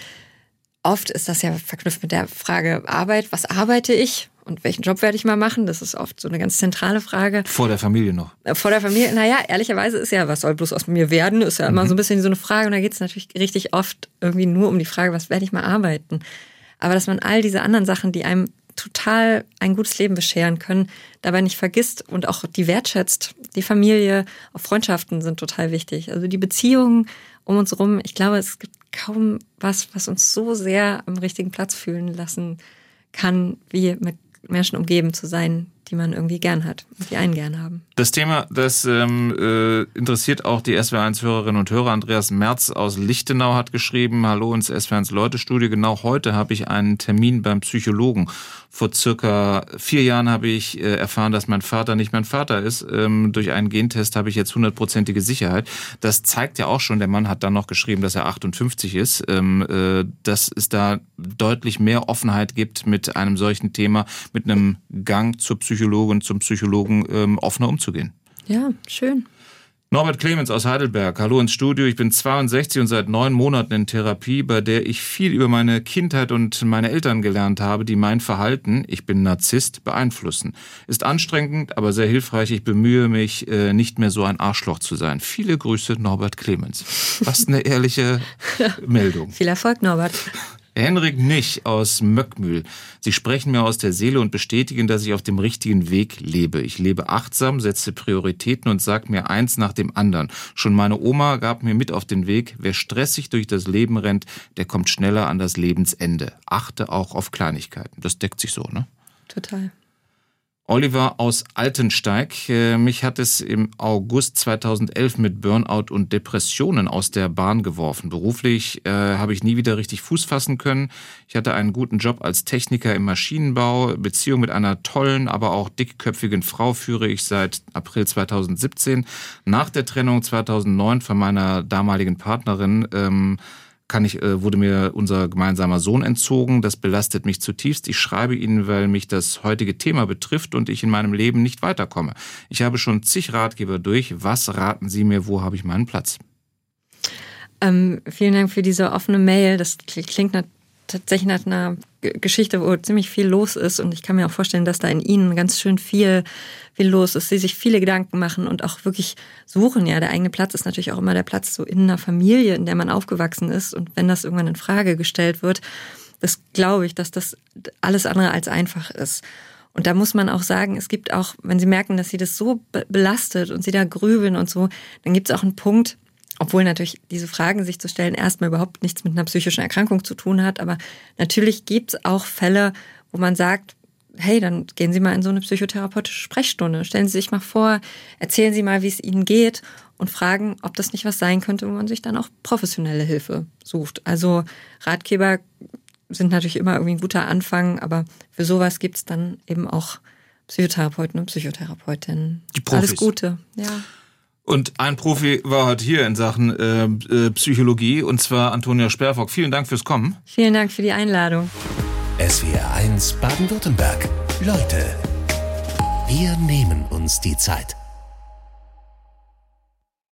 oft ist das ja verknüpft mit der Frage Arbeit, was arbeite ich? Und welchen Job werde ich mal machen? Das ist oft so eine ganz zentrale Frage. Vor der Familie noch. Äh, vor der Familie, naja, ehrlicherweise ist ja, was soll bloß aus mir werden, ist ja immer mhm. so ein bisschen so eine Frage. Und da geht es natürlich richtig oft irgendwie nur um die Frage, was werde ich mal arbeiten? Aber dass man all diese anderen Sachen, die einem total ein gutes Leben bescheren können, dabei nicht vergisst und auch die wertschätzt. Die Familie, auch Freundschaften sind total wichtig. Also die Beziehungen um uns herum. Ich glaube, es gibt kaum was, was uns so sehr am richtigen Platz fühlen lassen kann, wie mit Menschen umgeben zu sein, die man irgendwie gern hat die einen gern haben. Das Thema, das ähm, äh, interessiert auch die SWR1-Hörerinnen und Hörer. Andreas Merz aus Lichtenau hat geschrieben, hallo ins SWR1-Leute-Studio. Genau heute habe ich einen Termin beim Psychologen. Vor circa vier Jahren habe ich äh, erfahren, dass mein Vater nicht mein Vater ist. Ähm, durch einen Gentest habe ich jetzt hundertprozentige Sicherheit. Das zeigt ja auch schon, der Mann hat dann noch geschrieben, dass er 58 ist, ähm, äh, dass es da deutlich mehr Offenheit gibt mit einem solchen Thema, mit einem Gang zur Psychologin zum Psychologen ähm, offener umzugehen. Ja, schön. Norbert Clemens aus Heidelberg. Hallo ins Studio. Ich bin 62 und seit neun Monaten in Therapie, bei der ich viel über meine Kindheit und meine Eltern gelernt habe, die mein Verhalten, ich bin Narzisst, beeinflussen. Ist anstrengend, aber sehr hilfreich. Ich bemühe mich, äh, nicht mehr so ein Arschloch zu sein. Viele Grüße, Norbert Clemens. Was eine ehrliche [LAUGHS] Meldung. Viel Erfolg, Norbert. Henrik Nich aus Möckmühl. Sie sprechen mir aus der Seele und bestätigen, dass ich auf dem richtigen Weg lebe. Ich lebe achtsam, setze Prioritäten und sage mir eins nach dem anderen. Schon meine Oma gab mir mit auf den Weg, wer stressig durch das Leben rennt, der kommt schneller an das Lebensende. Achte auch auf Kleinigkeiten. Das deckt sich so, ne? Total. Oliver aus Altensteig. Äh, mich hat es im August 2011 mit Burnout und Depressionen aus der Bahn geworfen. Beruflich äh, habe ich nie wieder richtig Fuß fassen können. Ich hatte einen guten Job als Techniker im Maschinenbau. Beziehung mit einer tollen, aber auch dickköpfigen Frau führe ich seit April 2017. Nach der Trennung 2009 von meiner damaligen Partnerin ähm, kann ich, äh, wurde mir unser gemeinsamer Sohn entzogen. Das belastet mich zutiefst. Ich schreibe Ihnen, weil mich das heutige Thema betrifft und ich in meinem Leben nicht weiterkomme. Ich habe schon zig Ratgeber durch. Was raten Sie mir? Wo habe ich meinen Platz? Ähm, vielen Dank für diese offene Mail. Das klingt tatsächlich nach einer Geschichte, wo ziemlich viel los ist. Und ich kann mir auch vorstellen, dass da in Ihnen ganz schön viel, viel los ist. Sie sich viele Gedanken machen und auch wirklich suchen. Ja, der eigene Platz ist natürlich auch immer der Platz so in einer Familie, in der man aufgewachsen ist. Und wenn das irgendwann in Frage gestellt wird, das glaube ich, dass das alles andere als einfach ist. Und da muss man auch sagen, es gibt auch, wenn Sie merken, dass Sie das so belastet und Sie da grübeln und so, dann gibt es auch einen Punkt, obwohl natürlich diese Fragen sich zu stellen erstmal überhaupt nichts mit einer psychischen Erkrankung zu tun hat. Aber natürlich gibt es auch Fälle, wo man sagt, hey, dann gehen Sie mal in so eine psychotherapeutische Sprechstunde. Stellen Sie sich mal vor, erzählen Sie mal, wie es Ihnen geht und fragen, ob das nicht was sein könnte, wo man sich dann auch professionelle Hilfe sucht. Also Ratgeber sind natürlich immer irgendwie ein guter Anfang, aber für sowas gibt es dann eben auch Psychotherapeuten und Psychotherapeutinnen. Die Profis. Alles Gute, ja. Und ein Profi war heute hier in Sachen äh, äh, Psychologie, und zwar Antonia Sperrfock. Vielen Dank fürs Kommen. Vielen Dank für die Einladung. SWR 1 Baden-Württemberg. Leute, wir nehmen uns die Zeit.